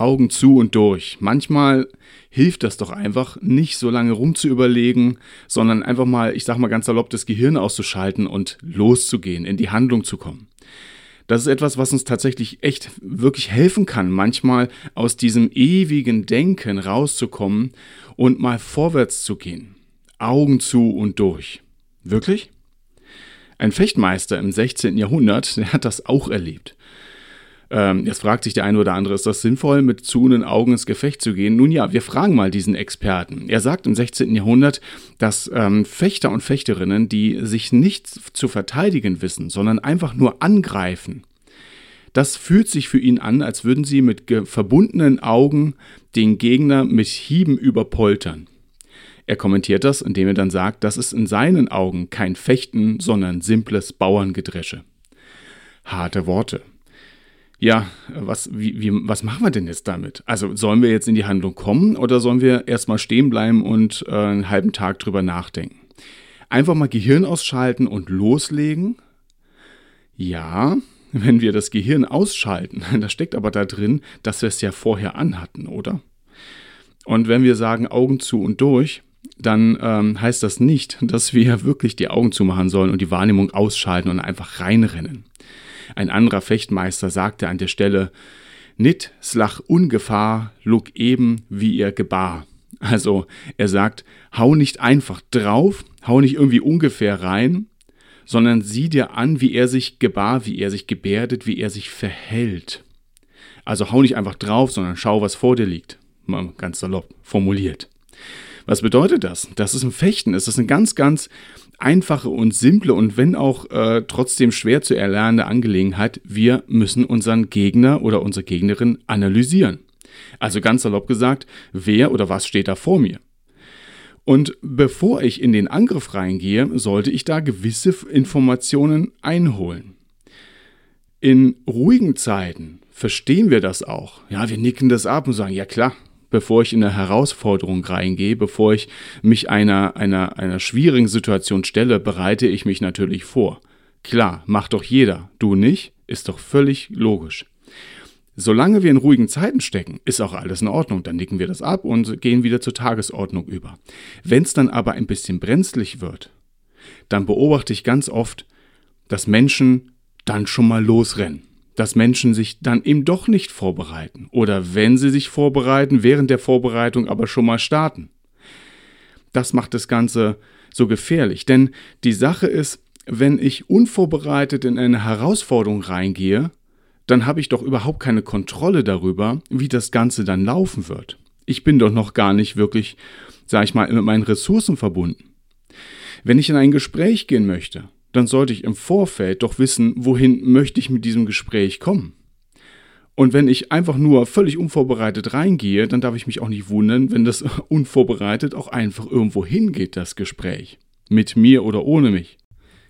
Augen zu und durch. Manchmal hilft das doch einfach, nicht so lange rumzuüberlegen, sondern einfach mal, ich sag mal ganz salopp, das Gehirn auszuschalten und loszugehen, in die Handlung zu kommen. Das ist etwas, was uns tatsächlich echt wirklich helfen kann, manchmal aus diesem ewigen Denken rauszukommen und mal vorwärts zu gehen. Augen zu und durch. Wirklich? Ein Fechtmeister im 16. Jahrhundert, der hat das auch erlebt. Ähm, jetzt fragt sich der eine oder andere, ist das sinnvoll, mit zuhenden Augen ins Gefecht zu gehen? Nun ja, wir fragen mal diesen Experten. Er sagt im 16. Jahrhundert, dass ähm, Fechter und Fechterinnen, die sich nicht zu verteidigen wissen, sondern einfach nur angreifen, das fühlt sich für ihn an, als würden sie mit verbundenen Augen den Gegner mit Hieben überpoltern. Er kommentiert das, indem er dann sagt, das ist in seinen Augen kein Fechten, sondern simples Bauerngedresche. Harte Worte ja, was, wie, wie, was machen wir denn jetzt damit? Also sollen wir jetzt in die Handlung kommen oder sollen wir erstmal stehen bleiben und äh, einen halben Tag drüber nachdenken? Einfach mal Gehirn ausschalten und loslegen? Ja, wenn wir das Gehirn ausschalten, da steckt aber da drin, dass wir es ja vorher anhatten, oder? Und wenn wir sagen Augen zu und durch, dann ähm, heißt das nicht, dass wir wirklich die Augen zumachen sollen und die Wahrnehmung ausschalten und einfach reinrennen. Ein anderer Fechtmeister sagte an der Stelle, Nit slach ungefahr, lug eben, wie ihr gebar. Also er sagt, hau nicht einfach drauf, hau nicht irgendwie ungefähr rein, sondern sieh dir an, wie er sich gebar, wie er sich gebärdet, wie er sich verhält. Also hau nicht einfach drauf, sondern schau, was vor dir liegt. Mal ganz salopp formuliert. Was bedeutet das? Das ist ein Fechten. Es ist eine ganz, ganz einfache und simple und wenn auch äh, trotzdem schwer zu erlernende Angelegenheit. Wir müssen unseren Gegner oder unsere Gegnerin analysieren. Also ganz salopp gesagt, wer oder was steht da vor mir? Und bevor ich in den Angriff reingehe, sollte ich da gewisse Informationen einholen. In ruhigen Zeiten verstehen wir das auch. Ja, wir nicken das ab und sagen, ja klar, bevor ich in eine Herausforderung reingehe, bevor ich mich einer, einer, einer schwierigen Situation stelle, bereite ich mich natürlich vor. Klar, macht doch jeder. Du nicht? Ist doch völlig logisch. Solange wir in ruhigen Zeiten stecken, ist auch alles in Ordnung. Dann nicken wir das ab und gehen wieder zur Tagesordnung über. Wenn es dann aber ein bisschen brenzlig wird, dann beobachte ich ganz oft, dass Menschen dann schon mal losrennen dass Menschen sich dann eben doch nicht vorbereiten oder wenn sie sich vorbereiten, während der Vorbereitung aber schon mal starten. Das macht das Ganze so gefährlich, denn die Sache ist, wenn ich unvorbereitet in eine Herausforderung reingehe, dann habe ich doch überhaupt keine Kontrolle darüber, wie das Ganze dann laufen wird. Ich bin doch noch gar nicht wirklich, sage ich mal, mit meinen Ressourcen verbunden. Wenn ich in ein Gespräch gehen möchte, dann sollte ich im Vorfeld doch wissen, wohin möchte ich mit diesem Gespräch kommen. Und wenn ich einfach nur völlig unvorbereitet reingehe, dann darf ich mich auch nicht wundern, wenn das unvorbereitet auch einfach irgendwo hingeht, das Gespräch. Mit mir oder ohne mich.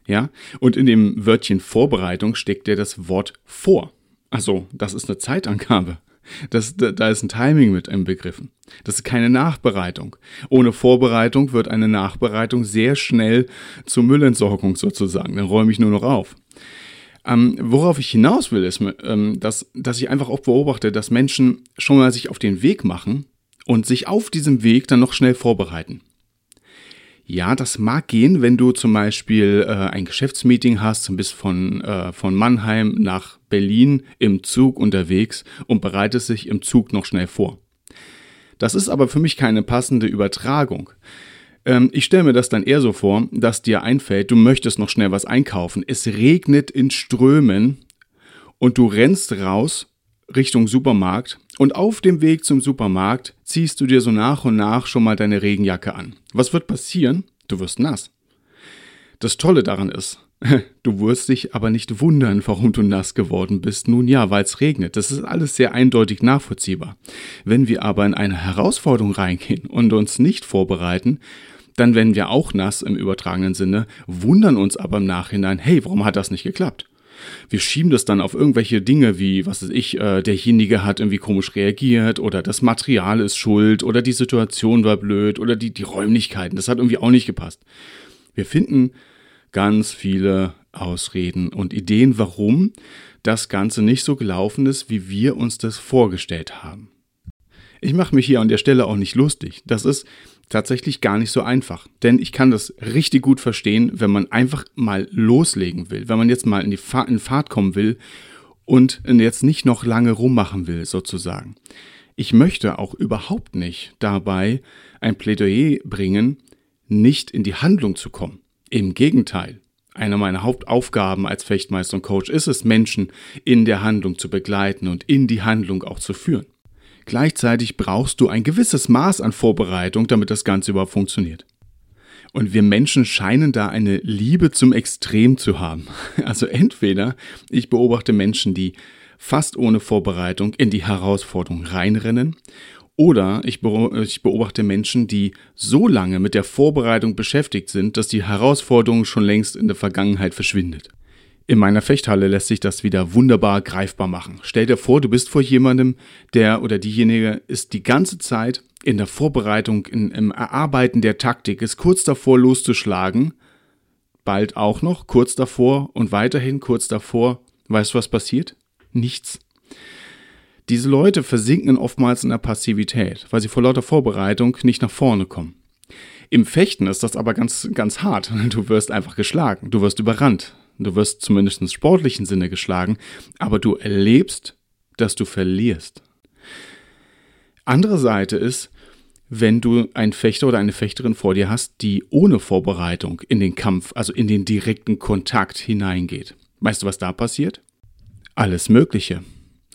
Ja? Und in dem Wörtchen Vorbereitung steckt ja das Wort vor. Also, das ist eine Zeitangabe. Das, da ist ein Timing mit inbegriffen. Das ist keine Nachbereitung. Ohne Vorbereitung wird eine Nachbereitung sehr schnell zur Müllentsorgung sozusagen. Dann räume ich nur noch auf. Ähm, worauf ich hinaus will, ist, ähm, dass, dass ich einfach auch beobachte, dass Menschen schon mal sich auf den Weg machen und sich auf diesem Weg dann noch schnell vorbereiten. Ja, das mag gehen, wenn du zum Beispiel äh, ein Geschäftsmeeting hast und bist von, äh, von Mannheim nach Berlin im Zug unterwegs und bereitest dich im Zug noch schnell vor. Das ist aber für mich keine passende Übertragung. Ähm, ich stelle mir das dann eher so vor, dass dir einfällt, du möchtest noch schnell was einkaufen. Es regnet in Strömen und du rennst raus Richtung Supermarkt und auf dem Weg zum Supermarkt ziehst du dir so nach und nach schon mal deine Regenjacke an. Was wird passieren? Du wirst nass. Das Tolle daran ist, Du wirst dich aber nicht wundern, warum du nass geworden bist. Nun ja, weil es regnet. Das ist alles sehr eindeutig nachvollziehbar. Wenn wir aber in eine Herausforderung reingehen und uns nicht vorbereiten, dann werden wir auch nass im übertragenen Sinne, wundern uns aber im Nachhinein, hey, warum hat das nicht geklappt? Wir schieben das dann auf irgendwelche Dinge wie, was weiß ich, äh, derjenige hat irgendwie komisch reagiert oder das Material ist schuld oder die Situation war blöd oder die, die Räumlichkeiten, das hat irgendwie auch nicht gepasst. Wir finden ganz viele Ausreden und Ideen, warum das Ganze nicht so gelaufen ist, wie wir uns das vorgestellt haben. Ich mache mich hier an der Stelle auch nicht lustig. Das ist tatsächlich gar nicht so einfach. Denn ich kann das richtig gut verstehen, wenn man einfach mal loslegen will, wenn man jetzt mal in die Fahrt, in Fahrt kommen will und jetzt nicht noch lange rummachen will, sozusagen. Ich möchte auch überhaupt nicht dabei ein Plädoyer bringen, nicht in die Handlung zu kommen. Im Gegenteil. Eine meiner Hauptaufgaben als Fechtmeister und Coach ist es, Menschen in der Handlung zu begleiten und in die Handlung auch zu führen. Gleichzeitig brauchst du ein gewisses Maß an Vorbereitung, damit das Ganze überhaupt funktioniert. Und wir Menschen scheinen da eine Liebe zum Extrem zu haben. Also entweder ich beobachte Menschen, die fast ohne Vorbereitung in die Herausforderung reinrennen, oder ich beobachte Menschen, die so lange mit der Vorbereitung beschäftigt sind, dass die Herausforderung schon längst in der Vergangenheit verschwindet. In meiner Fechthalle lässt sich das wieder wunderbar greifbar machen. Stell dir vor, du bist vor jemandem, der oder diejenige ist die ganze Zeit in der Vorbereitung, in, im Erarbeiten der Taktik, ist kurz davor loszuschlagen, bald auch noch, kurz davor und weiterhin kurz davor. Weißt du, was passiert? Nichts. Diese Leute versinken oftmals in der Passivität, weil sie vor lauter Vorbereitung nicht nach vorne kommen. Im Fechten ist das aber ganz, ganz hart. Du wirst einfach geschlagen, du wirst überrannt, Du wirst zumindest im sportlichen Sinne geschlagen, aber du erlebst, dass du verlierst. Andere Seite ist, wenn du einen Fechter oder eine Fechterin vor dir hast, die ohne Vorbereitung in den Kampf, also in den direkten Kontakt hineingeht. Weißt du, was da passiert? Alles Mögliche.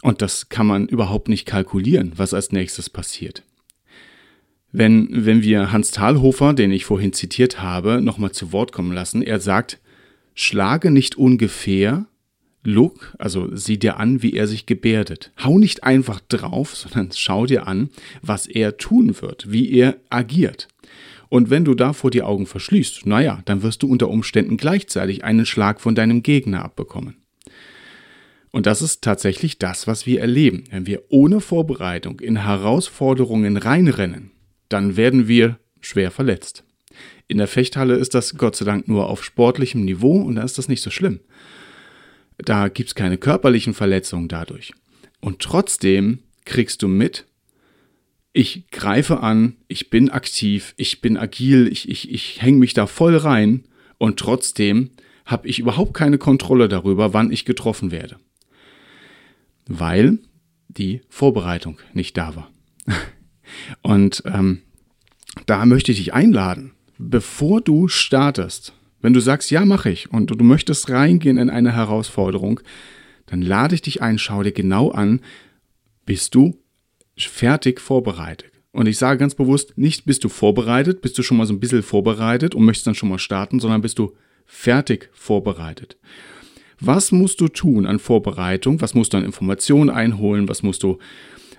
Und das kann man überhaupt nicht kalkulieren, was als nächstes passiert. Wenn, wenn wir Hans Thalhofer, den ich vorhin zitiert habe, nochmal zu Wort kommen lassen, er sagt, Schlage nicht ungefähr, look, also sieh dir an, wie er sich gebärdet. Hau nicht einfach drauf, sondern schau dir an, was er tun wird, wie er agiert. Und wenn du davor die Augen verschließt, naja, dann wirst du unter Umständen gleichzeitig einen Schlag von deinem Gegner abbekommen. Und das ist tatsächlich das, was wir erleben. Wenn wir ohne Vorbereitung in Herausforderungen reinrennen, dann werden wir schwer verletzt. In der Fechthalle ist das Gott sei Dank nur auf sportlichem Niveau und da ist das nicht so schlimm. Da gibt es keine körperlichen Verletzungen dadurch. Und trotzdem kriegst du mit, ich greife an, ich bin aktiv, ich bin agil, ich, ich, ich hänge mich da voll rein und trotzdem habe ich überhaupt keine Kontrolle darüber, wann ich getroffen werde. Weil die Vorbereitung nicht da war. Und ähm, da möchte ich dich einladen, bevor du startest, wenn du sagst, ja, mache ich und du möchtest reingehen in eine Herausforderung, dann lade ich dich ein, schau dir genau an, bist du fertig vorbereitet. Und ich sage ganz bewusst, nicht bist du vorbereitet, bist du schon mal so ein bisschen vorbereitet und möchtest dann schon mal starten, sondern bist du fertig vorbereitet. Was musst du tun an Vorbereitung? Was musst du an Informationen einholen? Was musst du,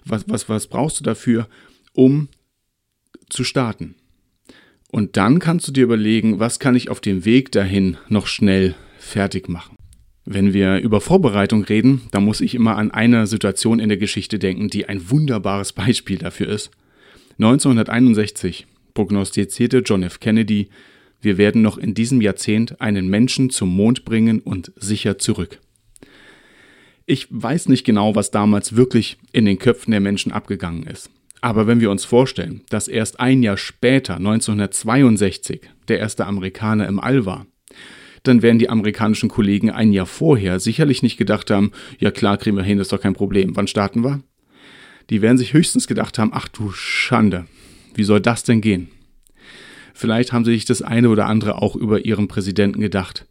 was, was, was brauchst du dafür, um zu starten? Und dann kannst du dir überlegen, was kann ich auf dem Weg dahin noch schnell fertig machen. Wenn wir über Vorbereitung reden, dann muss ich immer an eine Situation in der Geschichte denken, die ein wunderbares Beispiel dafür ist. 1961 prognostizierte John F. Kennedy, wir werden noch in diesem Jahrzehnt einen Menschen zum Mond bringen und sicher zurück. Ich weiß nicht genau, was damals wirklich in den Köpfen der Menschen abgegangen ist. Aber wenn wir uns vorstellen, dass erst ein Jahr später, 1962, der erste Amerikaner im All war, dann werden die amerikanischen Kollegen ein Jahr vorher sicherlich nicht gedacht haben, ja klar, kriegen wir hin, das ist doch kein Problem. Wann starten wir? Die werden sich höchstens gedacht haben, ach du Schande, wie soll das denn gehen? Vielleicht haben sie sich das eine oder andere auch über ihren Präsidenten gedacht.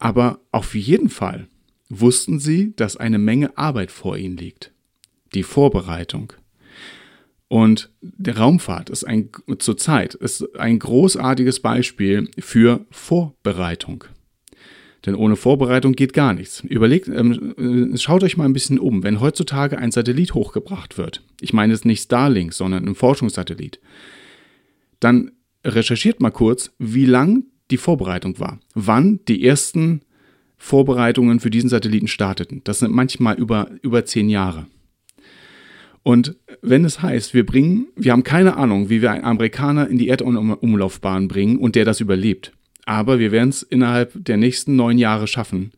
Aber auf jeden Fall wussten sie, dass eine Menge Arbeit vor ihnen liegt. Die Vorbereitung, und der Raumfahrt ist ein, zurzeit ist ein großartiges Beispiel für Vorbereitung. Denn ohne Vorbereitung geht gar nichts. Überlegt, ähm, äh, schaut euch mal ein bisschen um, wenn heutzutage ein Satellit hochgebracht wird. Ich meine jetzt nicht Starlink, sondern ein Forschungssatellit. Dann recherchiert mal kurz, wie lang die Vorbereitung war. Wann die ersten Vorbereitungen für diesen Satelliten starteten. Das sind manchmal über, über zehn Jahre. Und wenn es heißt, wir bringen, wir haben keine Ahnung, wie wir einen Amerikaner in die Erdumlaufbahn bringen und der das überlebt. Aber wir werden es innerhalb der nächsten neun Jahre schaffen,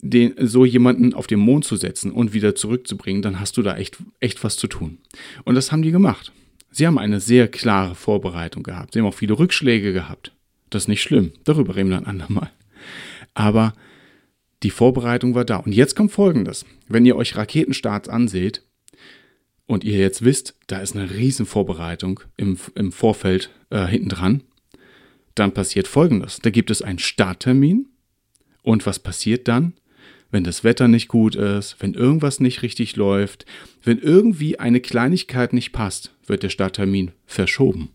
den, so jemanden auf den Mond zu setzen und wieder zurückzubringen, dann hast du da echt, echt was zu tun. Und das haben die gemacht. Sie haben eine sehr klare Vorbereitung gehabt. Sie haben auch viele Rückschläge gehabt. Das ist nicht schlimm. Darüber reden wir ein andermal. Aber die Vorbereitung war da. Und jetzt kommt Folgendes. Wenn ihr euch Raketenstarts anseht und ihr jetzt wisst, da ist eine riesen Vorbereitung im, im Vorfeld äh, hinten dran, dann passiert Folgendes. Da gibt es einen Starttermin. Und was passiert dann? Wenn das Wetter nicht gut ist, wenn irgendwas nicht richtig läuft, wenn irgendwie eine Kleinigkeit nicht passt, wird der Starttermin verschoben.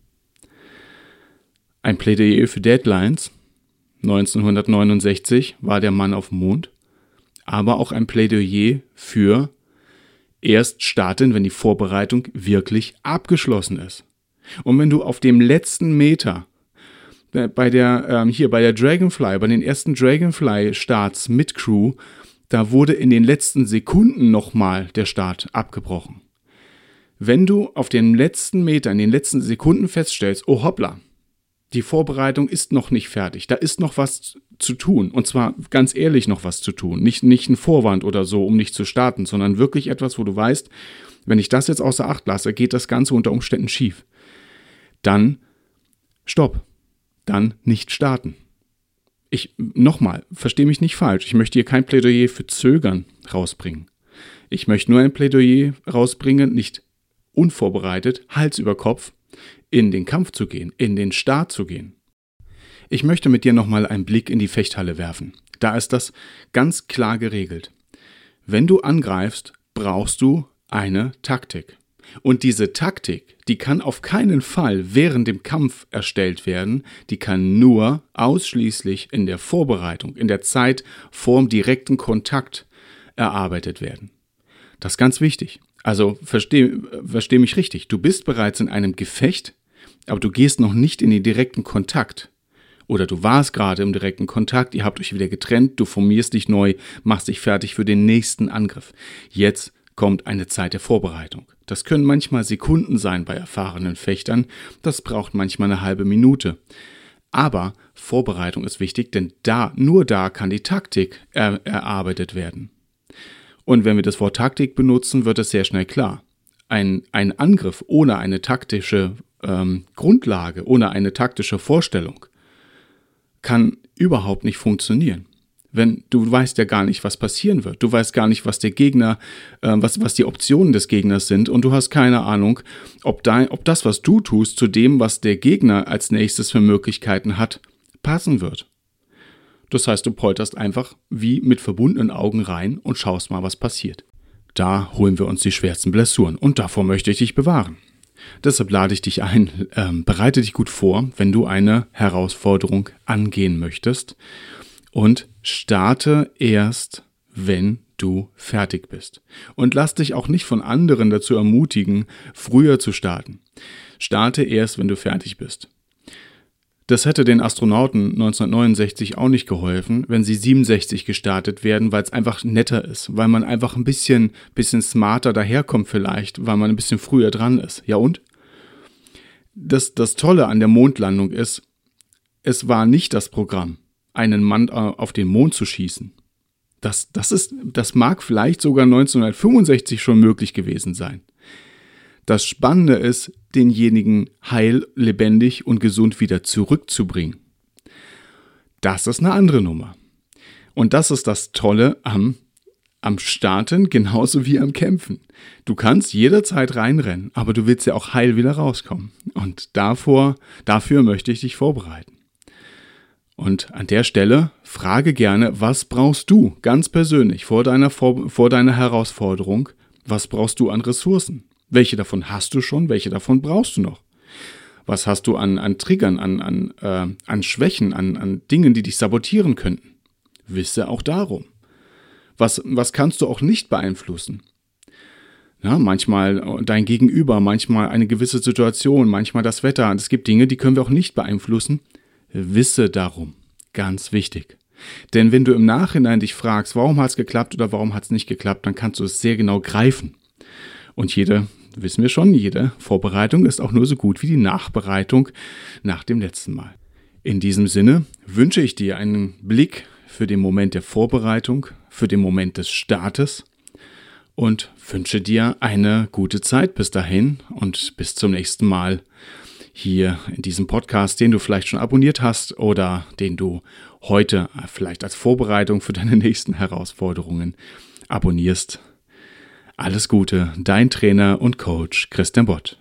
Ein Plädoyer für Deadlines. 1969 war der Mann auf dem Mond. Aber auch ein Plädoyer für erst starten, wenn die Vorbereitung wirklich abgeschlossen ist. Und wenn du auf dem letzten Meter bei der, ähm, hier bei der Dragonfly, bei den ersten Dragonfly-Starts mit Crew, da wurde in den letzten Sekunden nochmal der Start abgebrochen. Wenn du auf den letzten Meter, in den letzten Sekunden feststellst, oh hoppla, die Vorbereitung ist noch nicht fertig, da ist noch was zu tun. Und zwar ganz ehrlich noch was zu tun. Nicht, nicht ein Vorwand oder so, um nicht zu starten, sondern wirklich etwas, wo du weißt, wenn ich das jetzt außer Acht lasse, geht das Ganze unter Umständen schief. Dann stopp. Dann nicht starten. Ich, nochmal, verstehe mich nicht falsch. Ich möchte hier kein Plädoyer für Zögern rausbringen. Ich möchte nur ein Plädoyer rausbringen, nicht unvorbereitet, Hals über Kopf, in den Kampf zu gehen, in den Start zu gehen. Ich möchte mit dir nochmal einen Blick in die Fechthalle werfen. Da ist das ganz klar geregelt. Wenn du angreifst, brauchst du eine Taktik. Und diese Taktik, die kann auf keinen Fall während dem Kampf erstellt werden, die kann nur ausschließlich in der Vorbereitung, in der Zeit vorm direkten Kontakt erarbeitet werden. Das ist ganz wichtig. Also verstehe versteh mich richtig, du bist bereits in einem Gefecht, aber du gehst noch nicht in den direkten Kontakt. Oder du warst gerade im direkten Kontakt, ihr habt euch wieder getrennt, du formierst dich neu, machst dich fertig für den nächsten Angriff. Jetzt kommt eine Zeit der Vorbereitung. Das können manchmal Sekunden sein bei erfahrenen Fechtern, das braucht manchmal eine halbe Minute. Aber Vorbereitung ist wichtig, denn da, nur da kann die Taktik er, erarbeitet werden. Und wenn wir das Wort Taktik benutzen, wird es sehr schnell klar. Ein, ein Angriff ohne eine taktische ähm, Grundlage, ohne eine taktische Vorstellung kann überhaupt nicht funktionieren. Wenn du weißt ja gar nicht, was passieren wird. Du weißt gar nicht, was der Gegner, äh, was, was die Optionen des Gegners sind und du hast keine Ahnung, ob, dein, ob das, was du tust, zu dem, was der Gegner als nächstes für Möglichkeiten hat, passen wird. Das heißt, du polterst einfach wie mit verbundenen Augen rein und schaust mal, was passiert. Da holen wir uns die schwersten Blessuren und davor möchte ich dich bewahren. Deshalb lade ich dich ein, ähm, bereite dich gut vor, wenn du eine Herausforderung angehen möchtest und starte erst, wenn du fertig bist. Und lass dich auch nicht von anderen dazu ermutigen, früher zu starten. Starte erst, wenn du fertig bist. Das hätte den Astronauten 1969 auch nicht geholfen, wenn sie 67 gestartet werden, weil es einfach netter ist, weil man einfach ein bisschen, bisschen smarter daherkommt vielleicht, weil man ein bisschen früher dran ist. Ja und? Das, das Tolle an der Mondlandung ist, es war nicht das Programm, einen Mann äh, auf den Mond zu schießen. Das, das, ist, das mag vielleicht sogar 1965 schon möglich gewesen sein. Das Spannende ist, denjenigen heil, lebendig und gesund wieder zurückzubringen. Das ist eine andere Nummer. Und das ist das Tolle am, am Starten genauso wie am Kämpfen. Du kannst jederzeit reinrennen, aber du willst ja auch heil wieder rauskommen. Und davor, dafür möchte ich dich vorbereiten. Und an der Stelle frage gerne, was brauchst du ganz persönlich vor deiner, vor, vor deiner Herausforderung? Was brauchst du an Ressourcen? Welche davon hast du schon? Welche davon brauchst du noch? Was hast du an, an Triggern, an, an, äh, an Schwächen, an, an Dingen, die dich sabotieren könnten? wisse auch darum. Was, was kannst du auch nicht beeinflussen? Ja, manchmal dein Gegenüber, manchmal eine gewisse Situation, manchmal das Wetter. Es gibt Dinge, die können wir auch nicht beeinflussen. Wisse darum. Ganz wichtig. Denn wenn du im Nachhinein dich fragst, warum hat es geklappt oder warum hat es nicht geklappt, dann kannst du es sehr genau greifen. Und jede, wissen wir schon, jede Vorbereitung ist auch nur so gut wie die Nachbereitung nach dem letzten Mal. In diesem Sinne wünsche ich dir einen Blick für den Moment der Vorbereitung, für den Moment des Startes und wünsche dir eine gute Zeit bis dahin und bis zum nächsten Mal hier in diesem Podcast, den du vielleicht schon abonniert hast oder den du heute vielleicht als Vorbereitung für deine nächsten Herausforderungen abonnierst. Alles Gute, dein Trainer und Coach Christian Bott.